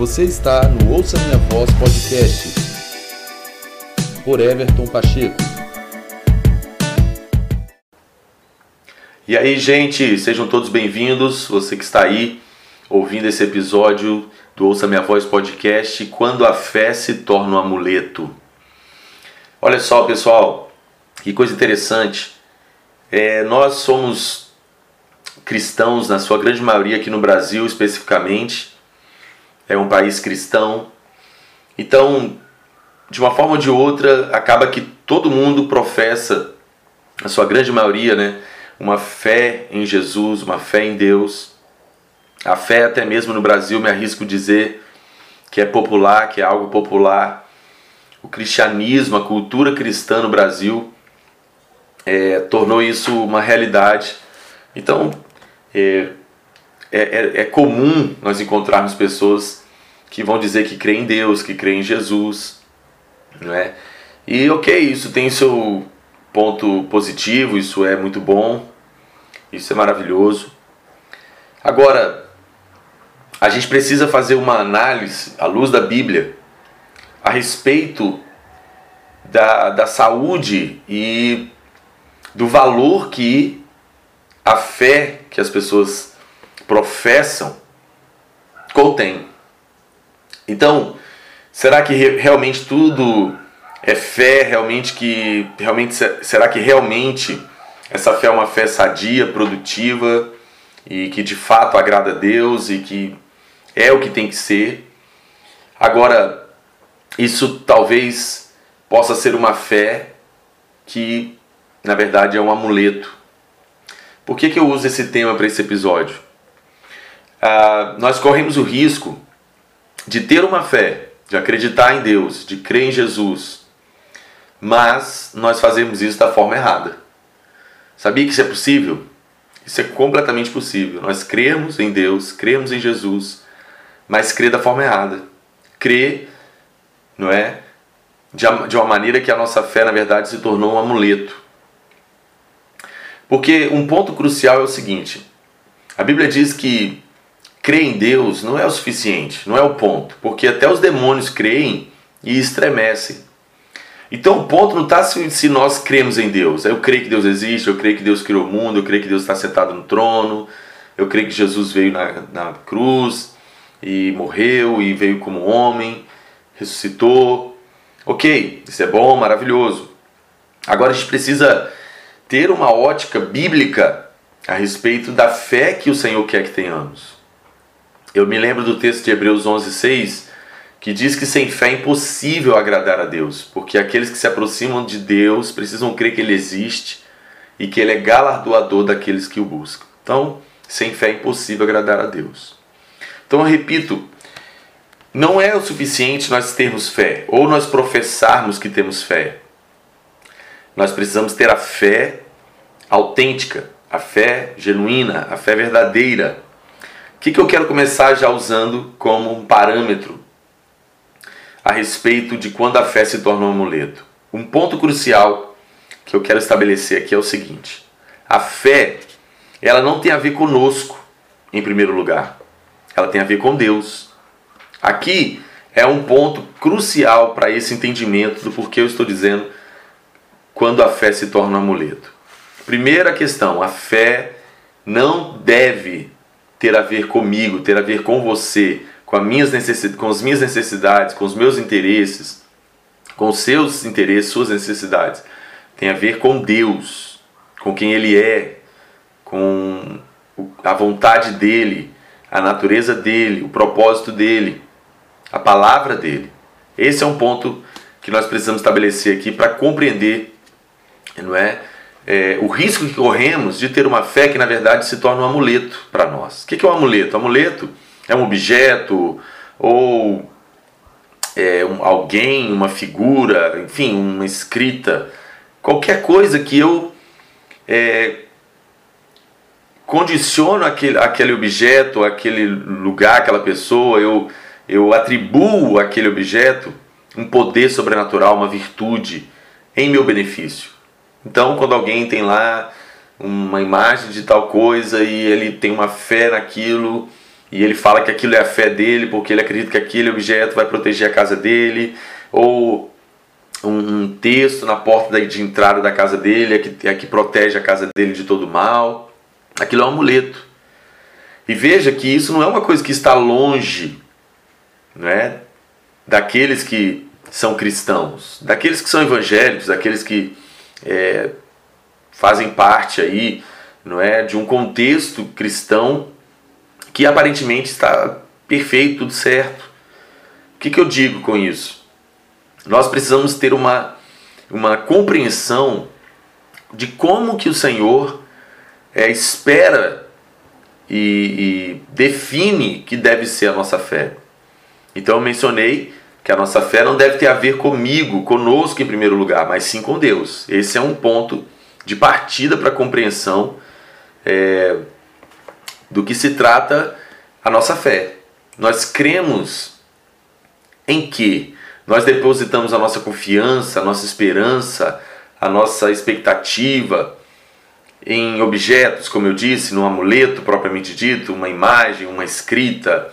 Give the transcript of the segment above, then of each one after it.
Você está no Ouça Minha Voz Podcast por Everton Pacheco. E aí, gente, sejam todos bem-vindos. Você que está aí ouvindo esse episódio do Ouça Minha Voz Podcast, quando a fé se torna um amuleto. Olha só, pessoal, que coisa interessante. É, nós somos cristãos, na sua grande maioria aqui no Brasil especificamente, é um país cristão. Então, de uma forma ou de outra, acaba que todo mundo professa, a sua grande maioria, né, uma fé em Jesus, uma fé em Deus. A fé, até mesmo no Brasil, me arrisco dizer que é popular, que é algo popular. O cristianismo, a cultura cristã no Brasil é, tornou isso uma realidade. Então, é, é, é, é comum nós encontrarmos pessoas que vão dizer que creem em Deus, que creem em Jesus, não é? E ok, isso tem seu ponto positivo, isso é muito bom, isso é maravilhoso. Agora, a gente precisa fazer uma análise à luz da Bíblia a respeito da, da saúde e do valor que a fé que as pessoas professam contém. Então, será que realmente tudo é fé? Realmente que realmente será que realmente essa fé é uma fé sadia, produtiva e que de fato agrada a Deus e que é o que tem que ser? Agora, isso talvez possa ser uma fé que na verdade é um amuleto. Por que, que eu uso esse tema para esse episódio? Ah, nós corremos o risco de ter uma fé, de acreditar em Deus, de crer em Jesus, mas nós fazemos isso da forma errada. Sabia que isso é possível? Isso é completamente possível. Nós cremos em Deus, cremos em Jesus, mas crer da forma errada. Crer, não é? De uma maneira que a nossa fé, na verdade, se tornou um amuleto. Porque um ponto crucial é o seguinte: a Bíblia diz que crer em Deus não é o suficiente, não é o ponto, porque até os demônios creem e estremecem. Então o ponto não está se, se, nós cremos em Deus. Eu creio que Deus existe, eu creio que Deus criou o mundo, eu creio que Deus está sentado no trono, eu creio que Jesus veio na, na cruz e morreu e veio como homem, ressuscitou. Ok, isso é bom, maravilhoso. Agora a gente precisa ter uma ótica bíblica a respeito da fé que o Senhor quer que tenhamos. Eu me lembro do texto de Hebreus 11:6 que diz que sem fé é impossível agradar a Deus, porque aqueles que se aproximam de Deus precisam crer que Ele existe e que Ele é galardoador daqueles que o buscam. Então, sem fé é impossível agradar a Deus. Então, eu repito, não é o suficiente nós termos fé ou nós professarmos que temos fé. Nós precisamos ter a fé autêntica, a fé genuína, a fé verdadeira que, que eu quero começar já usando como um parâmetro a respeito de quando a fé se torna um amuleto? Um ponto crucial que eu quero estabelecer aqui é o seguinte: a fé, ela não tem a ver conosco, em primeiro lugar. Ela tem a ver com Deus. Aqui é um ponto crucial para esse entendimento do porquê eu estou dizendo quando a fé se torna um amuleto. Primeira questão: a fé não deve ter a ver comigo, ter a ver com você, com, as minhas necessidades, com os meus interesses, com os seus interesses, suas necessidades. Tem a ver com Deus, com quem Ele é, com a vontade dEle, a natureza dEle, o propósito dEle, a palavra dEle. Esse é um ponto que nós precisamos estabelecer aqui para compreender, não é? É, o risco que corremos de ter uma fé que na verdade se torna um amuleto para nós. O que é um amuleto? Um amuleto é um objeto ou é, um, alguém, uma figura, enfim, uma escrita, qualquer coisa que eu é, condiciono aquele, aquele objeto, aquele lugar, aquela pessoa, eu, eu atribuo àquele objeto um poder sobrenatural, uma virtude em meu benefício. Então, quando alguém tem lá uma imagem de tal coisa e ele tem uma fé naquilo e ele fala que aquilo é a fé dele, porque ele acredita que aquele objeto vai proteger a casa dele, ou um, um texto na porta de entrada da casa dele é que, é que protege a casa dele de todo mal. Aquilo é um amuleto. E veja que isso não é uma coisa que está longe não é, daqueles que são cristãos, daqueles que são evangélicos, daqueles que é, fazem parte aí, não é, de um contexto cristão que aparentemente está perfeito, tudo certo. O que, que eu digo com isso? Nós precisamos ter uma, uma compreensão de como que o Senhor é, espera e, e define que deve ser a nossa fé. Então eu mencionei que a nossa fé não deve ter a ver comigo, conosco em primeiro lugar, mas sim com Deus. Esse é um ponto de partida para a compreensão é, do que se trata a nossa fé. Nós cremos em que nós depositamos a nossa confiança, a nossa esperança, a nossa expectativa em objetos, como eu disse, no amuleto propriamente dito, uma imagem, uma escrita,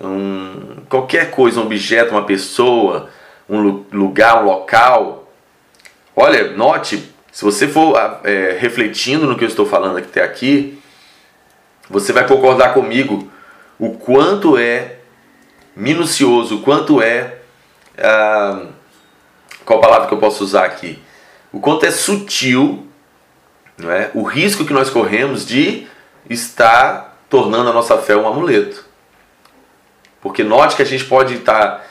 um, qualquer coisa, um objeto, uma pessoa, um lugar, um local. Olha, note, se você for é, refletindo no que eu estou falando até aqui, você vai concordar comigo o quanto é minucioso, o quanto é. Ah, qual palavra que eu posso usar aqui? O quanto é sutil não é? o risco que nós corremos de estar tornando a nossa fé um amuleto. Porque note que a gente pode estar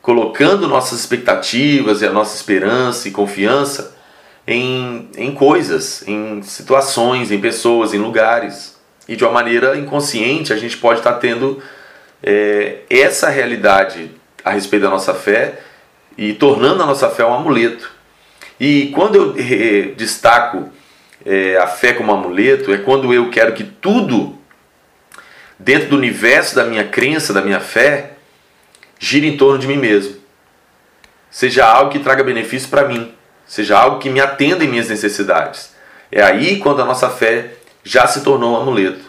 colocando nossas expectativas e a nossa esperança e confiança em, em coisas, em situações, em pessoas, em lugares. E de uma maneira inconsciente a gente pode estar tendo é, essa realidade a respeito da nossa fé e tornando a nossa fé um amuleto. E quando eu é, destaco é, a fé como amuleto, é quando eu quero que tudo dentro do universo da minha crença, da minha fé, gira em torno de mim mesmo. Seja algo que traga benefício para mim, seja algo que me atenda em minhas necessidades. É aí quando a nossa fé já se tornou um amuleto.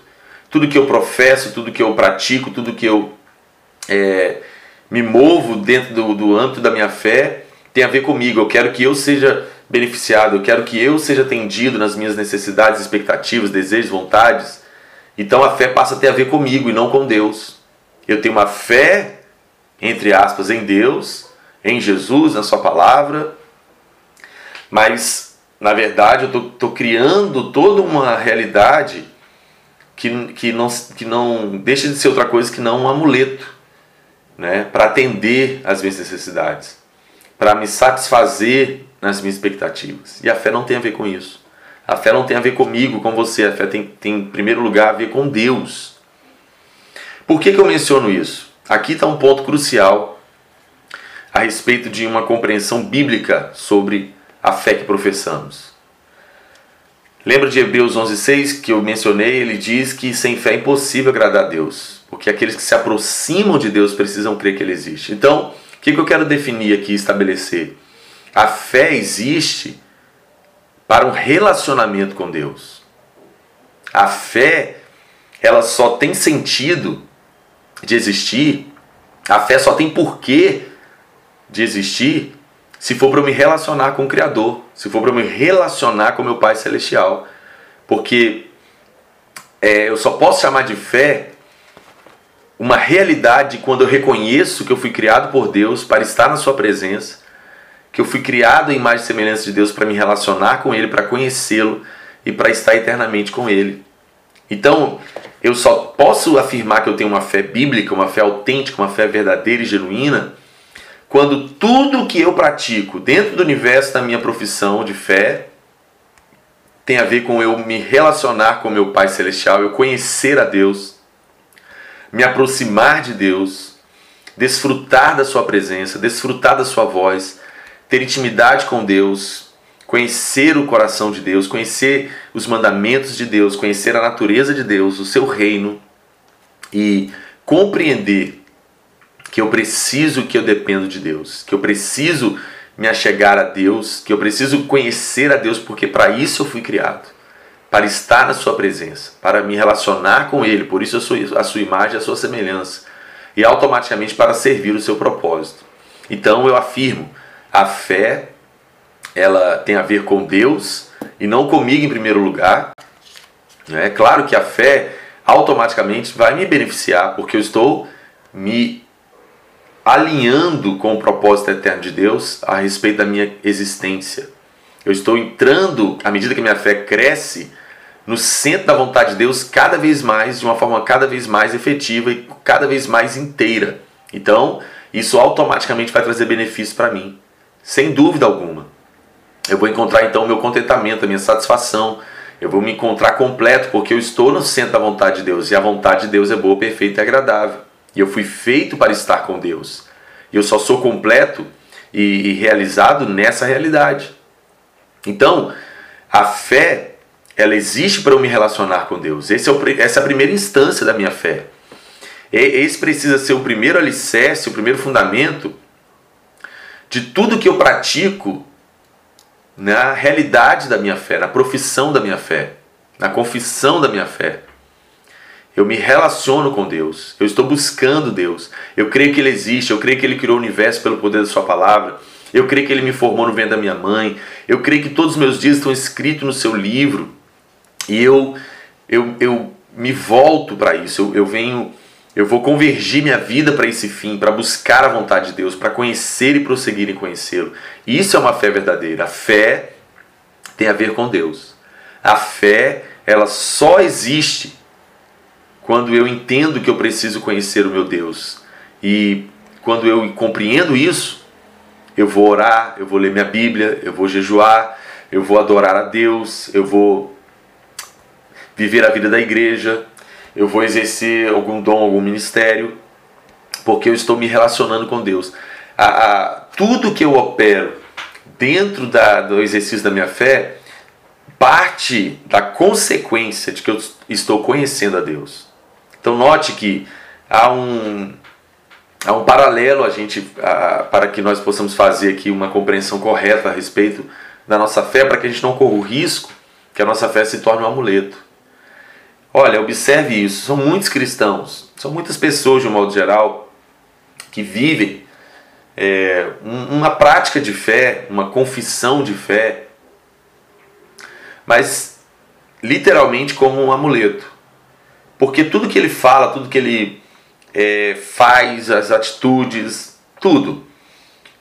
Tudo que eu professo, tudo que eu pratico, tudo que eu é, me movo dentro do, do âmbito da minha fé tem a ver comigo. Eu quero que eu seja beneficiado, eu quero que eu seja atendido nas minhas necessidades, expectativas, desejos, vontades. Então a fé passa a ter a ver comigo e não com Deus. Eu tenho uma fé, entre aspas, em Deus, em Jesus, na Sua palavra, mas na verdade eu estou criando toda uma realidade que, que, não, que não deixa de ser outra coisa que não um amuleto né, para atender às minhas necessidades, para me satisfazer nas minhas expectativas. E a fé não tem a ver com isso. A fé não tem a ver comigo, com você. A fé tem, tem em primeiro lugar, a ver com Deus. Por que, que eu menciono isso? Aqui está um ponto crucial a respeito de uma compreensão bíblica sobre a fé que professamos. Lembra de Hebreus 11:6 que eu mencionei? Ele diz que sem fé é impossível agradar a Deus, porque aqueles que se aproximam de Deus precisam crer que Ele existe. Então, o que eu quero definir aqui, estabelecer? A fé existe para um relacionamento com Deus. A fé, ela só tem sentido de existir, a fé só tem porquê de existir se for para eu me relacionar com o Criador, se for para eu me relacionar com meu Pai Celestial. Porque é, eu só posso chamar de fé uma realidade quando eu reconheço que eu fui criado por Deus para estar na Sua presença que eu fui criado em imagem e semelhança de Deus para me relacionar com Ele, para conhecê-lo e para estar eternamente com Ele. Então, eu só posso afirmar que eu tenho uma fé bíblica, uma fé autêntica, uma fé verdadeira e genuína, quando tudo que eu pratico dentro do universo da minha profissão de fé tem a ver com eu me relacionar com meu Pai Celestial, eu conhecer a Deus, me aproximar de Deus, desfrutar da Sua presença, desfrutar da Sua voz, ter intimidade com Deus, conhecer o coração de Deus, conhecer os mandamentos de Deus, conhecer a natureza de Deus, o seu reino e compreender que eu preciso, que eu dependo de Deus, que eu preciso me achegar a Deus, que eu preciso conhecer a Deus, porque para isso eu fui criado. para estar na sua presença, para me relacionar com ele, por isso eu sou a sua imagem, a sua semelhança, e automaticamente para servir o seu propósito. Então eu afirmo, a fé ela tem a ver com Deus e não comigo em primeiro lugar. É claro que a fé automaticamente vai me beneficiar, porque eu estou me alinhando com o propósito eterno de Deus a respeito da minha existência. Eu estou entrando, à medida que minha fé cresce, no centro da vontade de Deus cada vez mais, de uma forma cada vez mais efetiva e cada vez mais inteira. Então, isso automaticamente vai trazer benefícios para mim, sem dúvida alguma. Eu vou encontrar então o meu contentamento, a minha satisfação. Eu vou me encontrar completo porque eu estou no centro da vontade de Deus e a vontade de Deus é boa, perfeita e agradável. E eu fui feito para estar com Deus. E eu só sou completo e, e realizado nessa realidade. Então, a fé, ela existe para eu me relacionar com Deus. Esse é o, essa é a primeira instância da minha fé. Esse precisa ser o primeiro alicerce, o primeiro fundamento de tudo que eu pratico na realidade da minha fé, na profissão da minha fé, na confissão da minha fé. Eu me relaciono com Deus, eu estou buscando Deus, eu creio que Ele existe, eu creio que Ele criou o universo pelo poder da Sua palavra, eu creio que Ele me formou no ventre da minha mãe, eu creio que todos os meus dias estão escritos no Seu livro. E eu, eu, eu me volto para isso, eu, eu venho eu vou convergir minha vida para esse fim, para buscar a vontade de Deus, para conhecer e prosseguir em conhecê-lo. Isso é uma fé verdadeira. A fé tem a ver com Deus. A fé, ela só existe quando eu entendo que eu preciso conhecer o meu Deus. E quando eu compreendo isso, eu vou orar, eu vou ler minha Bíblia, eu vou jejuar, eu vou adorar a Deus, eu vou viver a vida da igreja, eu vou exercer algum dom, algum ministério, porque eu estou me relacionando com Deus. A, a, tudo que eu opero dentro da, do exercício da minha fé parte da consequência de que eu estou conhecendo a Deus. Então note que há um, há um paralelo a gente a, para que nós possamos fazer aqui uma compreensão correta a respeito da nossa fé, para que a gente não corra o risco que a nossa fé se torne um amuleto. Olha, observe isso. São muitos cristãos, são muitas pessoas de um modo geral que vivem é, uma prática de fé, uma confissão de fé, mas literalmente como um amuleto. Porque tudo que ele fala, tudo que ele é, faz, as atitudes, tudo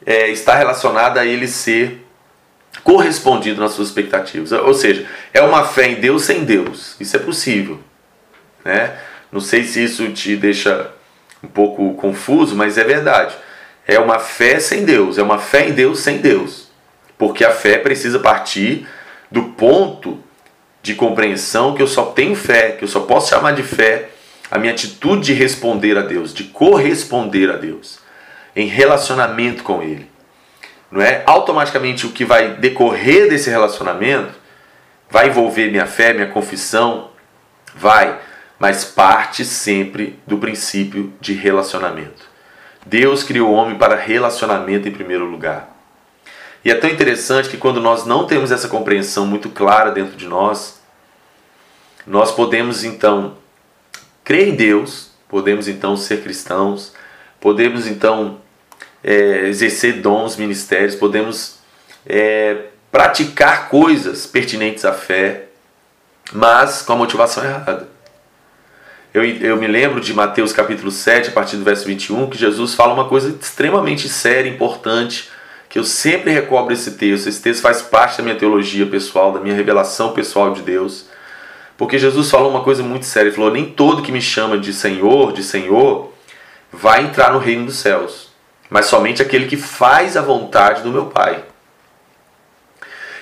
é, está relacionado a ele ser correspondido nas suas expectativas. Ou seja, é uma fé em Deus sem Deus. Isso é possível. Né? Não sei se isso te deixa um pouco confuso, mas é verdade. É uma fé sem Deus, é uma fé em Deus sem Deus. Porque a fé precisa partir do ponto de compreensão que eu só tenho fé, que eu só posso chamar de fé a minha atitude de responder a Deus, de corresponder a Deus, em relacionamento com Ele não é? Automaticamente o que vai decorrer desse relacionamento vai envolver minha fé, minha confissão, vai, mas parte sempre do princípio de relacionamento. Deus criou o homem para relacionamento em primeiro lugar. E é tão interessante que quando nós não temos essa compreensão muito clara dentro de nós, nós podemos então crer em Deus, podemos então ser cristãos, podemos então é, exercer dons, ministérios, podemos é, praticar coisas pertinentes à fé, mas com a motivação errada. Eu, eu me lembro de Mateus capítulo 7, a partir do verso 21, que Jesus fala uma coisa extremamente séria, importante, que eu sempre recobro esse texto. Esse texto faz parte da minha teologia pessoal, da minha revelação pessoal de Deus. Porque Jesus falou uma coisa muito séria. Ele falou: Nem todo que me chama de Senhor, de Senhor, vai entrar no reino dos céus mas somente aquele que faz a vontade do meu Pai.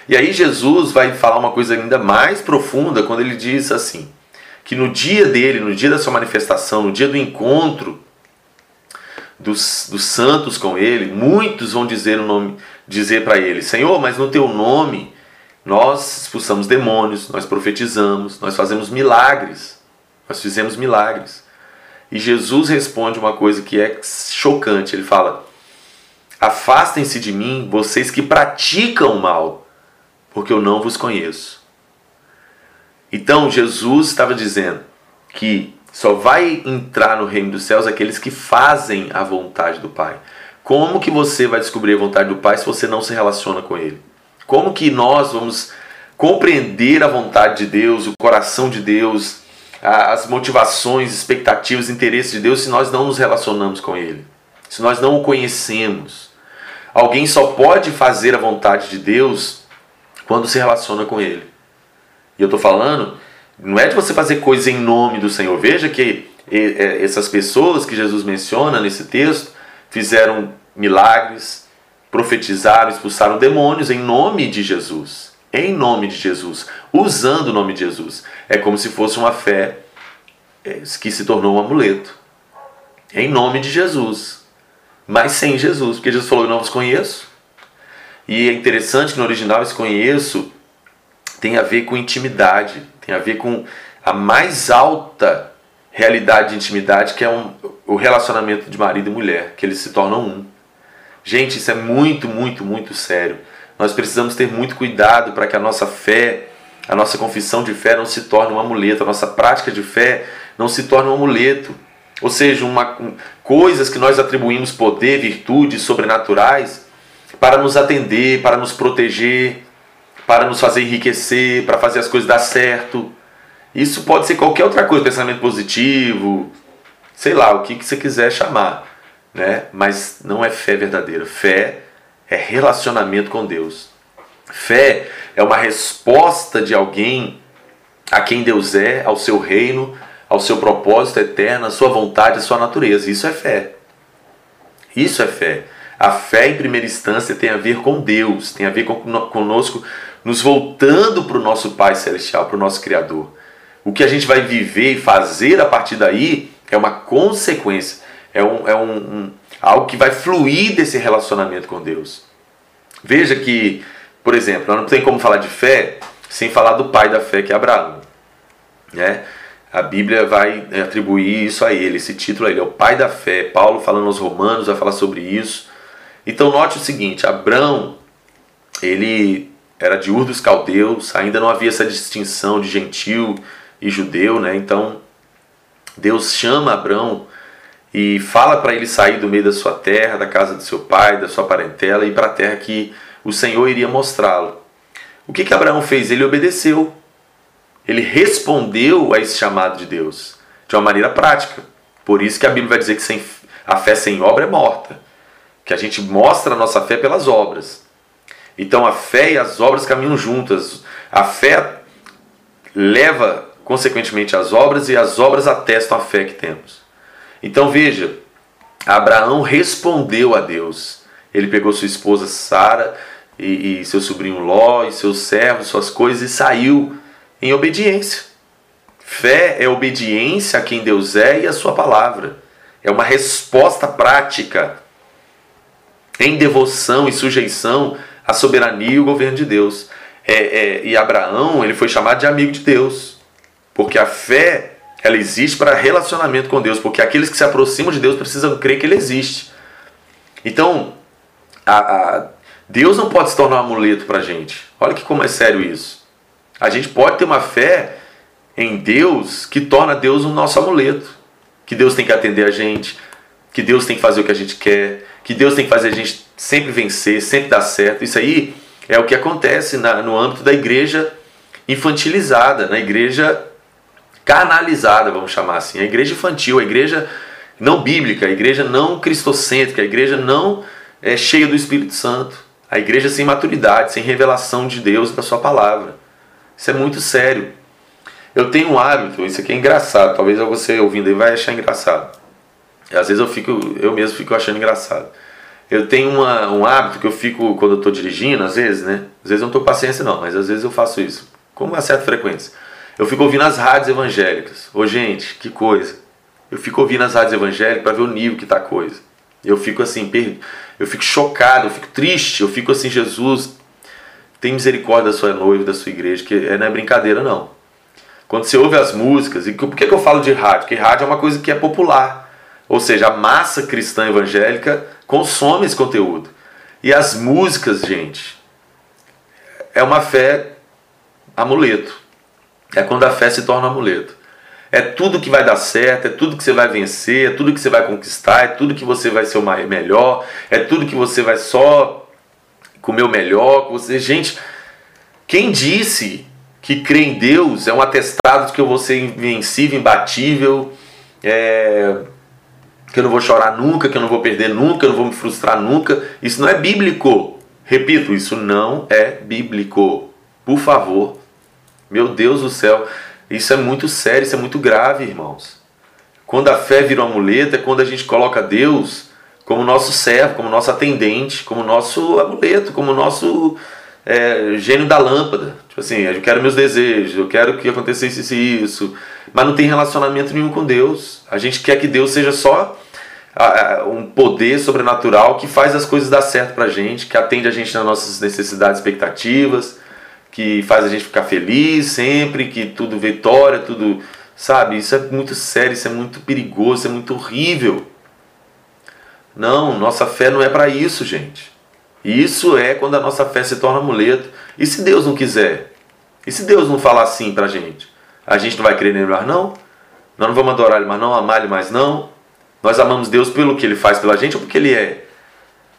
E aí Jesus vai falar uma coisa ainda mais profunda quando ele diz assim: que no dia dele, no dia da sua manifestação, no dia do encontro dos, dos santos com ele, muitos vão dizer o nome, dizer para ele: Senhor, mas no teu nome nós expulsamos demônios, nós profetizamos, nós fazemos milagres, nós fizemos milagres. E Jesus responde uma coisa que é chocante. Ele fala: Afastem-se de mim, vocês que praticam o mal, porque eu não vos conheço. Então Jesus estava dizendo que só vai entrar no reino dos céus aqueles que fazem a vontade do Pai. Como que você vai descobrir a vontade do Pai se você não se relaciona com Ele? Como que nós vamos compreender a vontade de Deus, o coração de Deus, as motivações, expectativas, interesses de Deus se nós não nos relacionamos com Ele? Se nós não o conhecemos? Alguém só pode fazer a vontade de Deus quando se relaciona com Ele. E eu estou falando, não é de você fazer coisas em nome do Senhor. Veja que essas pessoas que Jesus menciona nesse texto fizeram milagres, profetizaram, expulsaram demônios em nome de Jesus. Em nome de Jesus, usando o nome de Jesus. É como se fosse uma fé é, que se tornou um amuleto. Em nome de Jesus. Mas sem Jesus, porque Jesus falou: Eu não vos conheço. E é interessante que no original esse conheço tem a ver com intimidade, tem a ver com a mais alta realidade de intimidade, que é um, o relacionamento de marido e mulher, que eles se tornam um. Gente, isso é muito, muito, muito sério. Nós precisamos ter muito cuidado para que a nossa fé, a nossa confissão de fé não se torne um amuleto, a nossa prática de fé não se torne um amuleto. Ou seja, uma, um, coisas que nós atribuímos poder, virtudes sobrenaturais para nos atender, para nos proteger, para nos fazer enriquecer, para fazer as coisas dar certo. Isso pode ser qualquer outra coisa, pensamento positivo, sei lá, o que, que você quiser chamar, né? Mas não é fé verdadeira. Fé é relacionamento com Deus. Fé é uma resposta de alguém a quem Deus é, ao seu reino, ao seu propósito eterno, à sua vontade, à sua natureza. Isso é fé. Isso é fé. A fé, em primeira instância, tem a ver com Deus, tem a ver com, conosco, nos voltando para o nosso Pai Celestial, para o nosso Criador. O que a gente vai viver e fazer a partir daí é uma consequência, é, um, é um, um algo que vai fluir desse relacionamento com Deus. Veja que, por exemplo, não tem como falar de fé sem falar do pai da fé, que é Abraão. Né? A Bíblia vai atribuir isso a ele, esse título a ele, é o pai da fé. Paulo, falando aos Romanos, vai falar sobre isso. Então, note o seguinte: Abraão, ele era de Ur dos Caldeus, ainda não havia essa distinção de gentil e judeu, né? Então, Deus chama Abraão e fala para ele sair do meio da sua terra, da casa do seu pai, da sua parentela e para a terra que o Senhor iria mostrá-lo. O que, que Abraão fez? Ele obedeceu. Ele respondeu a esse chamado de Deus de uma maneira prática. Por isso que a Bíblia vai dizer que sem, a fé sem obra é morta. Que a gente mostra a nossa fé pelas obras. Então a fé e as obras caminham juntas. A fé leva consequentemente as obras e as obras atestam a fé que temos. Então veja, Abraão respondeu a Deus. Ele pegou sua esposa Sara e, e seu sobrinho Ló e seus servos, suas coisas e saiu em obediência. Fé é obediência a quem Deus é e a sua palavra. É uma resposta prática em devoção e sujeição à soberania e o governo de Deus. É, é, e Abraão ele foi chamado de amigo de Deus. Porque a fé, ela existe para relacionamento com Deus, porque aqueles que se aproximam de Deus precisam crer que ele existe. Então, a, a, Deus não pode se tornar um amuleto para a gente. Olha que como é sério isso. A gente pode ter uma fé em Deus que torna Deus o nosso amuleto. Que Deus tem que atender a gente, que Deus tem que fazer o que a gente quer, que Deus tem que fazer a gente sempre vencer, sempre dar certo. Isso aí é o que acontece na, no âmbito da igreja infantilizada, na igreja canalizada, vamos chamar assim, a igreja infantil, a igreja não bíblica, a igreja não cristocêntrica, a igreja não é, cheia do Espírito Santo, a igreja sem maturidade, sem revelação de Deus e da sua palavra. Isso é muito sério. Eu tenho um hábito, isso aqui é engraçado, talvez você ouvindo aí vai achar engraçado. Às vezes eu fico, eu mesmo fico achando engraçado. Eu tenho uma, um hábito que eu fico quando eu estou dirigindo, às vezes, né? Às vezes eu não estou paciência não, mas às vezes eu faço isso, com uma certa frequência eu fico ouvindo as rádios evangélicas. Ô gente, que coisa. Eu fico ouvindo as rádios evangélicas para ver o nível que tá a coisa. Eu fico assim, eu fico chocado, eu fico triste, eu fico assim, Jesus, tem misericórdia da sua noiva, da sua igreja, que não é brincadeira não. Quando você ouve as músicas, e por que, que eu falo de rádio? Porque rádio é uma coisa que é popular. Ou seja, a massa cristã evangélica consome esse conteúdo. E as músicas, gente, é uma fé amuleto. É quando a fé se torna amuleto. É tudo que vai dar certo, é tudo que você vai vencer, é tudo que você vai conquistar, é tudo que você vai ser o melhor, é tudo que você vai só comer o melhor. Você, gente, quem disse que crê em Deus é um atestado de que eu vou ser invencível, imbatível, é, que eu não vou chorar nunca, que eu não vou perder nunca, que eu não vou me frustrar nunca. Isso não é bíblico. Repito, isso não é bíblico. Por favor. Meu Deus do céu. Isso é muito sério, isso é muito grave, irmãos. Quando a fé vira um amuleto, é quando a gente coloca Deus como nosso servo, como nosso atendente, como nosso amuleto, como nosso é, gênio da lâmpada. Tipo assim, eu quero meus desejos, eu quero que acontecesse isso isso. Mas não tem relacionamento nenhum com Deus. A gente quer que Deus seja só um poder sobrenatural que faz as coisas dar certo pra gente, que atende a gente nas nossas necessidades, expectativas, que faz a gente ficar feliz sempre, que tudo vitória, tudo. Sabe? Isso é muito sério, isso é muito perigoso, isso é muito horrível. Não, nossa fé não é para isso, gente. Isso é quando a nossa fé se torna amuleto. E se Deus não quiser? E se Deus não falar assim pra gente? A gente não vai crer nele mais não? Nós não vamos adorar ele mais não, amar ele mais não? Nós amamos Deus pelo que ele faz pela gente ou porque ele é?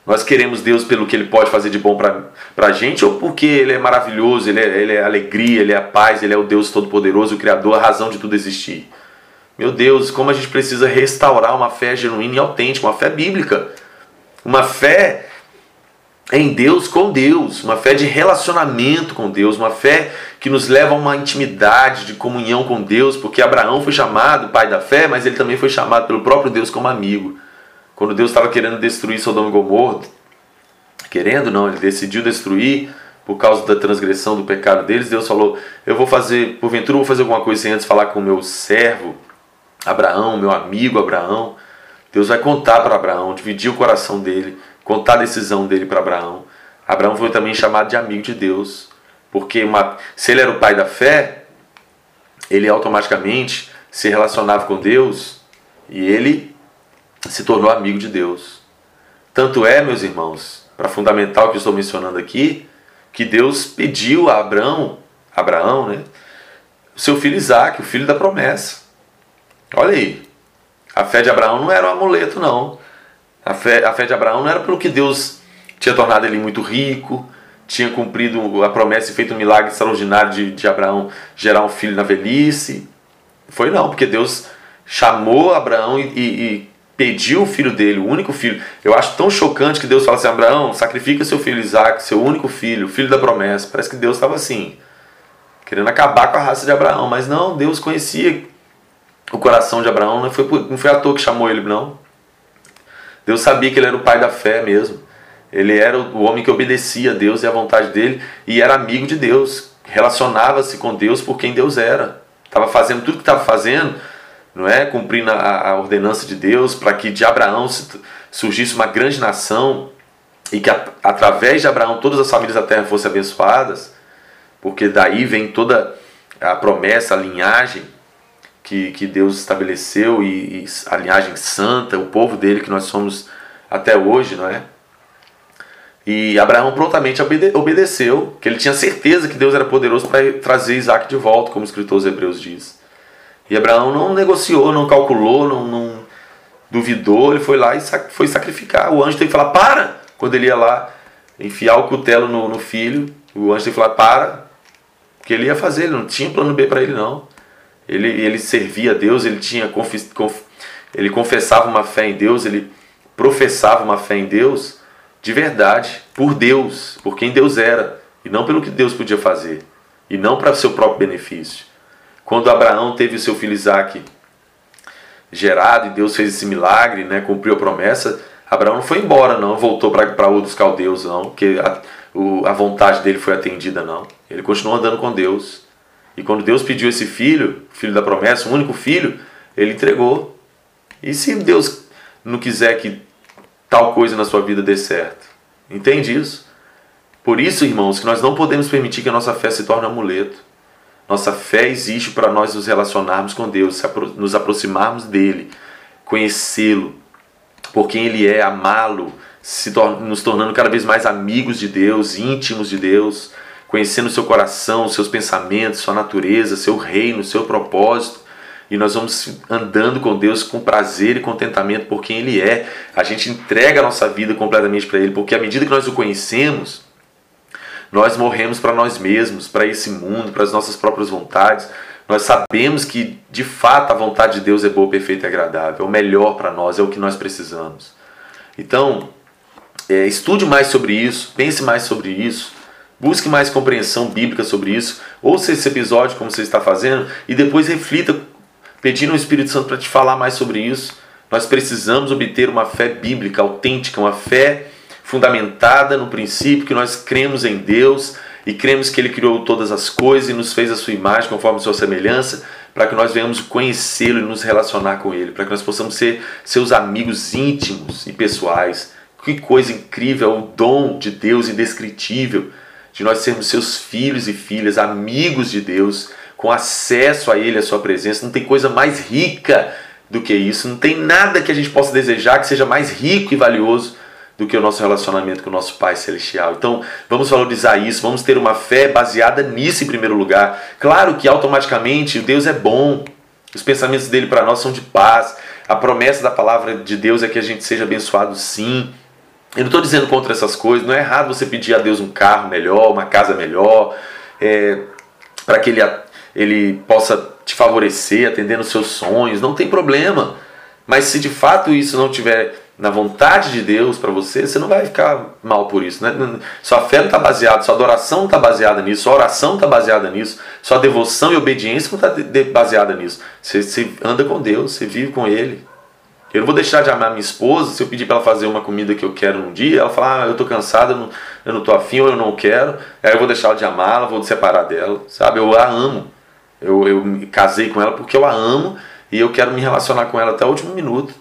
Nós queremos Deus pelo que Ele pode fazer de bom para a gente ou porque Ele é maravilhoso, ele é, ele é alegria, Ele é a paz, Ele é o Deus Todo-Poderoso, o Criador, a razão de tudo existir. Meu Deus, como a gente precisa restaurar uma fé genuína e autêntica, uma fé bíblica. Uma fé em Deus com Deus, uma fé de relacionamento com Deus, uma fé que nos leva a uma intimidade de comunhão com Deus, porque Abraão foi chamado pai da fé, mas ele também foi chamado pelo próprio Deus como amigo. Quando Deus estava querendo destruir Sodoma e Gomorra, querendo não, ele decidiu destruir por causa da transgressão do pecado deles, Deus falou: Eu vou fazer, porventura, vou fazer alguma coisa sem antes falar com o meu servo Abraão, meu amigo Abraão. Deus vai contar para Abraão, dividir o coração dele, contar a decisão dele para Abraão. Abraão foi também chamado de amigo de Deus, porque uma, se ele era o pai da fé, ele automaticamente se relacionava com Deus e ele se tornou amigo de Deus. Tanto é, meus irmãos, para fundamental que eu estou mencionando aqui, que Deus pediu a Abraão, Abraão, né, o seu filho Isaac, o filho da promessa. Olha aí, a fé de Abraão não era um amuleto, não. A fé, a fé de Abraão não era pelo que Deus tinha tornado ele muito rico, tinha cumprido a promessa e feito um milagre extraordinário de, de Abraão gerar um filho na velhice. Foi não, porque Deus chamou Abraão e, e, e pediu o filho dele, o único filho. Eu acho tão chocante que Deus fala assim: Abraão, sacrifica seu filho Isaac, seu único filho, filho da promessa. Parece que Deus estava assim, querendo acabar com a raça de Abraão. Mas não, Deus conhecia o coração de Abraão, não foi, não foi à toa que chamou ele, não. Deus sabia que ele era o pai da fé mesmo. Ele era o homem que obedecia a Deus e a vontade dele e era amigo de Deus. Relacionava-se com Deus por quem Deus era. Estava fazendo tudo que estava fazendo não é? Cumprindo a, a ordenança de Deus para que de Abraão surgisse uma grande nação e que a, através de Abraão todas as famílias da terra fossem abençoadas, porque daí vem toda a promessa, a linhagem que, que Deus estabeleceu e, e a linhagem santa, o povo dele que nós somos até hoje, não é? E Abraão prontamente obede obedeceu, que ele tinha certeza que Deus era poderoso para trazer Isaac de volta, como o escritor dos Hebreus diz. E Abraão não negociou, não calculou, não, não duvidou, ele foi lá e sac foi sacrificar. O anjo tem que falar, para! Quando ele ia lá enfiar o cutelo no, no filho, o anjo tem que falar, para! Porque ele ia fazer, ele não tinha plano B para ele não. Ele, ele servia a Deus, ele tinha conf, conf, ele confessava uma fé em Deus, ele professava uma fé em Deus de verdade, por Deus, por quem Deus era, e não pelo que Deus podia fazer, e não para seu próprio benefício. Quando Abraão teve o seu filho Isaac gerado e Deus fez esse milagre, né, cumpriu a promessa, Abraão não foi embora, não, voltou para outros caldeus, não, porque a, o, a vontade dele foi atendida, não. Ele continuou andando com Deus. E quando Deus pediu esse filho, filho da promessa, o único filho, ele entregou. E se Deus não quiser que tal coisa na sua vida dê certo? Entende isso? Por isso, irmãos, que nós não podemos permitir que a nossa fé se torne amuleto. Nossa fé existe para nós nos relacionarmos com Deus, nos aproximarmos dele, conhecê-lo, por quem ele é, amá-lo, tor nos tornando cada vez mais amigos de Deus, íntimos de Deus, conhecendo seu coração, seus pensamentos, sua natureza, seu reino, seu propósito. E nós vamos andando com Deus com prazer e contentamento por quem Ele é. A gente entrega a nossa vida completamente para Ele, porque à medida que nós o conhecemos, nós morremos para nós mesmos, para esse mundo, para as nossas próprias vontades. Nós sabemos que de fato a vontade de Deus é boa, perfeita e agradável, é o melhor para nós, é o que nós precisamos. Então, é, estude mais sobre isso, pense mais sobre isso, busque mais compreensão bíblica sobre isso, ouça esse episódio como você está fazendo e depois reflita, pedindo ao Espírito Santo para te falar mais sobre isso. Nós precisamos obter uma fé bíblica autêntica, uma fé fundamentada no princípio que nós cremos em Deus e cremos que Ele criou todas as coisas e nos fez a sua imagem conforme a sua semelhança, para que nós venhamos conhecê-lo e nos relacionar com Ele, para que nós possamos ser seus amigos íntimos e pessoais. Que coisa incrível, o dom de Deus indescritível, de nós sermos seus filhos e filhas, amigos de Deus, com acesso a Ele, a Sua presença. Não tem coisa mais rica do que isso, não tem nada que a gente possa desejar que seja mais rico e valioso do que o nosso relacionamento com o nosso Pai Celestial. Então, vamos valorizar isso, vamos ter uma fé baseada nisso em primeiro lugar. Claro que automaticamente Deus é bom, os pensamentos dele para nós são de paz, a promessa da palavra de Deus é que a gente seja abençoado sim. Eu não estou dizendo contra essas coisas, não é errado você pedir a Deus um carro melhor, uma casa melhor, é, para que ele, ele possa te favorecer, atendendo os seus sonhos, não tem problema. Mas se de fato isso não tiver na vontade de Deus para você, você não vai ficar mal por isso. Né? Sua fé não está baseada, sua adoração está baseada nisso, sua oração está baseada nisso, sua devoção e obediência não está baseada nisso. Você, você anda com Deus, você vive com Ele. Eu não vou deixar de amar minha esposa se eu pedir para ela fazer uma comida que eu quero num dia, ela falar, ah, eu estou cansada, eu não, tô afim ou eu não quero, aí eu vou deixar de amar, ela vou separar dela, sabe? Eu a amo. Eu, eu me casei com ela porque eu a amo e eu quero me relacionar com ela até o último minuto.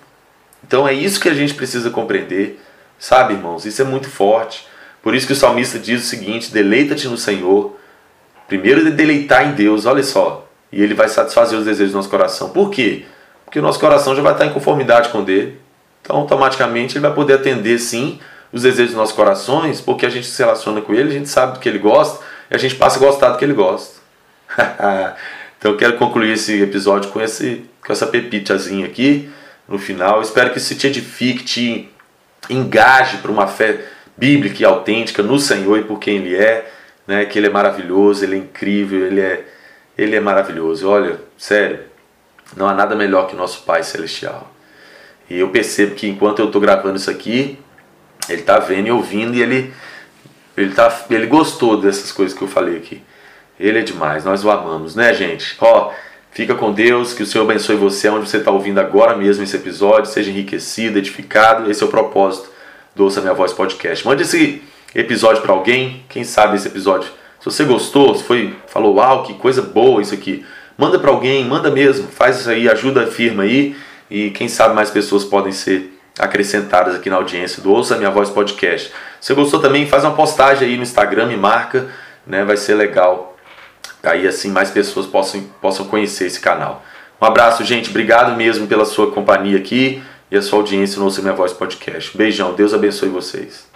Então é isso que a gente precisa compreender, sabe, irmãos? Isso é muito forte. Por isso que o salmista diz o seguinte: deleita-te no Senhor. Primeiro, deleitar em Deus, olha só. E ele vai satisfazer os desejos do nosso coração. Por quê? Porque o nosso coração já vai estar em conformidade com Ele. Então, automaticamente, ele vai poder atender, sim, os desejos dos nossos corações, porque a gente se relaciona com Ele, a gente sabe do que Ele gosta e a gente passa a gostar do que Ele gosta. então, eu quero concluir esse episódio com, esse, com essa pepitazinha aqui no final. Espero que isso te edifique, te engaje para uma fé bíblica e autêntica no Senhor e por quem Ele é, né? que Ele é maravilhoso, Ele é incrível, Ele é, Ele é maravilhoso. Olha, sério, não há nada melhor que o nosso Pai Celestial. E eu percebo que enquanto eu estou gravando isso aqui, Ele está vendo e ouvindo e Ele, ele, tá, ele gostou dessas coisas que eu falei aqui. Ele é demais, nós o amamos, né, gente? Ó, Fica com Deus, que o Senhor abençoe você onde você está ouvindo agora mesmo esse episódio, seja enriquecido, edificado. Esse é o propósito do Ouça Minha Voz Podcast. Mande esse episódio para alguém, quem sabe esse episódio. Se você gostou, se foi, falou, uau, que coisa boa isso aqui. Manda para alguém, manda mesmo, faz isso aí, ajuda a firma aí e quem sabe mais pessoas podem ser acrescentadas aqui na audiência do Ouça Minha Voz Podcast. Se você gostou também, faz uma postagem aí no Instagram, me marca, né? Vai ser legal aí assim mais pessoas possam, possam conhecer esse canal. Um abraço, gente. Obrigado mesmo pela sua companhia aqui e a sua audiência no Ouça Minha Voz Podcast. Beijão. Deus abençoe vocês.